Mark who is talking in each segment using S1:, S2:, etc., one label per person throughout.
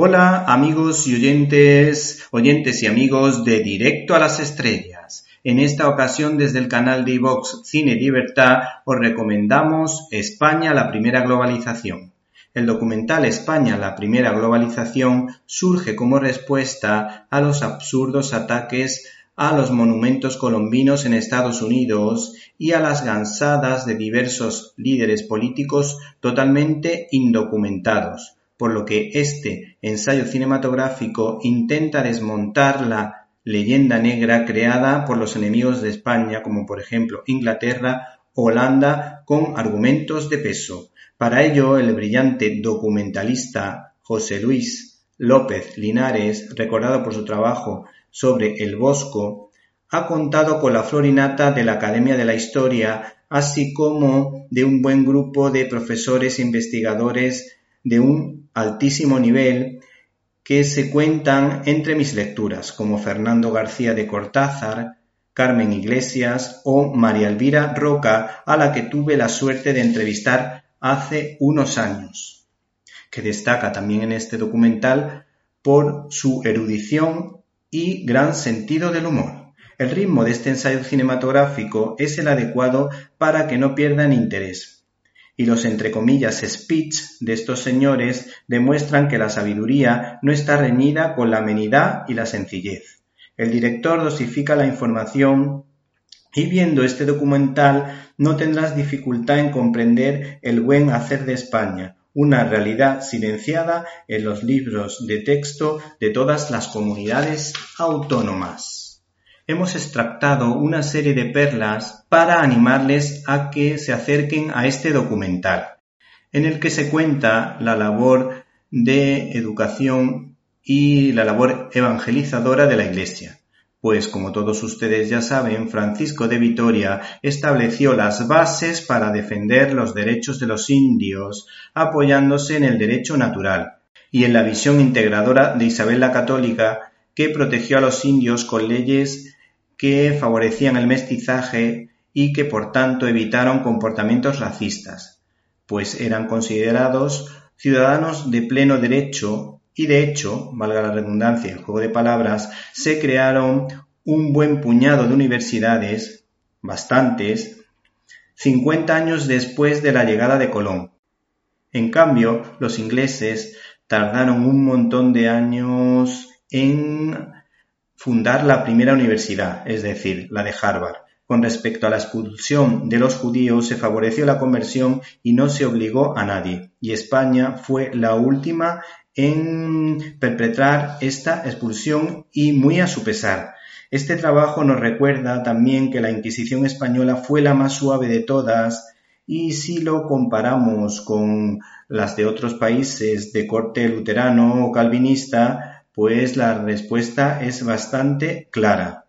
S1: Hola amigos y oyentes, oyentes y amigos de Directo a las Estrellas. En esta ocasión desde el canal de iVox Cine Libertad os recomendamos España la primera globalización. El documental España la primera globalización surge como respuesta a los absurdos ataques a los monumentos colombinos en Estados Unidos y a las gansadas de diversos líderes políticos totalmente indocumentados por lo que este ensayo cinematográfico intenta desmontar la leyenda negra creada por los enemigos de España, como por ejemplo Inglaterra, Holanda, con argumentos de peso. Para ello, el brillante documentalista José Luis López Linares, recordado por su trabajo sobre el Bosco, ha contado con la florinata de la Academia de la Historia, así como de un buen grupo de profesores e investigadores de un altísimo nivel que se cuentan entre mis lecturas, como Fernando García de Cortázar, Carmen Iglesias o María Elvira Roca, a la que tuve la suerte de entrevistar hace unos años, que destaca también en este documental por su erudición y gran sentido del humor. El ritmo de este ensayo cinematográfico es el adecuado para que no pierdan interés, y los entre comillas speech de estos señores demuestran que la sabiduría no está reñida con la amenidad y la sencillez. El director dosifica la información y viendo este documental no tendrás dificultad en comprender el buen hacer de España, una realidad silenciada en los libros de texto de todas las comunidades autónomas hemos extractado una serie de perlas para animarles a que se acerquen a este documental, en el que se cuenta la labor de educación y la labor evangelizadora de la Iglesia. Pues como todos ustedes ya saben, Francisco de Vitoria estableció las bases para defender los derechos de los indios, apoyándose en el derecho natural y en la visión integradora de Isabel la Católica, que protegió a los indios con leyes que favorecían el mestizaje y que por tanto evitaron comportamientos racistas, pues eran considerados ciudadanos de pleno derecho y de hecho, valga la redundancia, el juego de palabras, se crearon un buen puñado de universidades, bastantes, 50 años después de la llegada de Colón. En cambio, los ingleses tardaron un montón de años en fundar la primera universidad, es decir, la de Harvard. Con respecto a la expulsión de los judíos, se favoreció la conversión y no se obligó a nadie. Y España fue la última en perpetrar esta expulsión y muy a su pesar. Este trabajo nos recuerda también que la Inquisición española fue la más suave de todas y si lo comparamos con las de otros países de corte luterano o calvinista, pues la respuesta es bastante clara.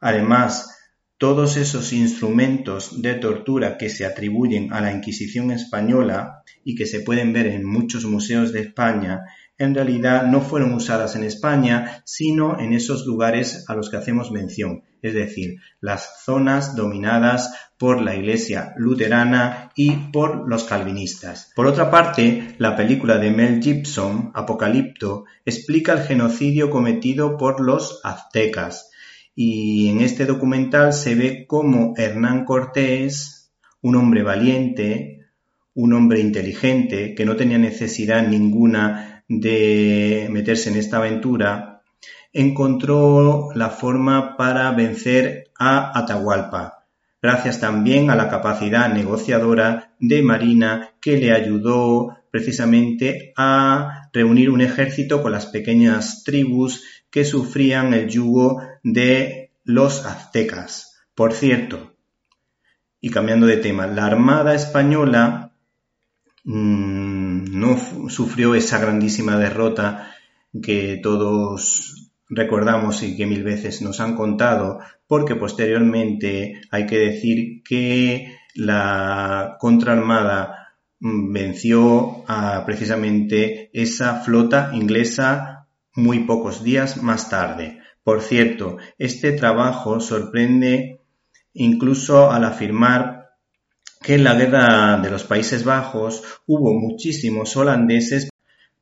S1: Además, todos esos instrumentos de tortura que se atribuyen a la Inquisición española y que se pueden ver en muchos museos de España, en realidad no fueron usadas en España, sino en esos lugares a los que hacemos mención, es decir, las zonas dominadas por la Iglesia luterana y por los calvinistas. Por otra parte, la película de Mel Gibson, Apocalipto, explica el genocidio cometido por los aztecas. Y en este documental se ve cómo Hernán Cortés, un hombre valiente, un hombre inteligente, que no tenía necesidad ninguna de meterse en esta aventura, encontró la forma para vencer a Atahualpa, gracias también a la capacidad negociadora de Marina que le ayudó precisamente a reunir un ejército con las pequeñas tribus que sufrían el yugo de los aztecas. Por cierto, y cambiando de tema, la Armada española mm, no sufrió esa grandísima derrota que todos recordamos y que mil veces nos han contado, porque posteriormente hay que decir que la contraarmada mm, venció a precisamente esa flota inglesa muy pocos días más tarde. Por cierto, este trabajo sorprende incluso al afirmar que en la guerra de los Países Bajos hubo muchísimos holandeses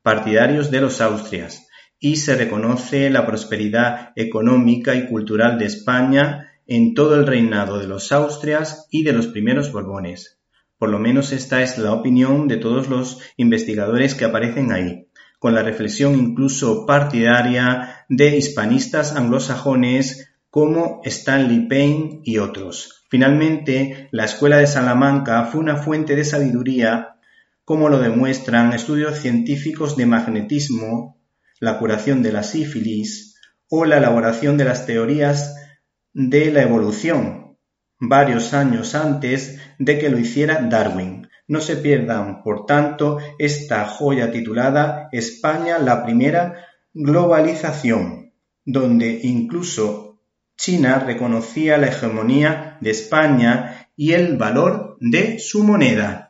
S1: partidarios de los Austrias, y se reconoce la prosperidad económica y cultural de España en todo el reinado de los Austrias y de los primeros Borbones. Por lo menos esta es la opinión de todos los investigadores que aparecen ahí, con la reflexión incluso partidaria de hispanistas anglosajones como Stanley Payne y otros. Finalmente, la Escuela de Salamanca fue una fuente de sabiduría, como lo demuestran estudios científicos de magnetismo la curación de la sífilis o la elaboración de las teorías de la evolución, varios años antes de que lo hiciera Darwin. No se pierdan, por tanto, esta joya titulada España la primera globalización, donde incluso China reconocía la hegemonía de España y el valor de su moneda.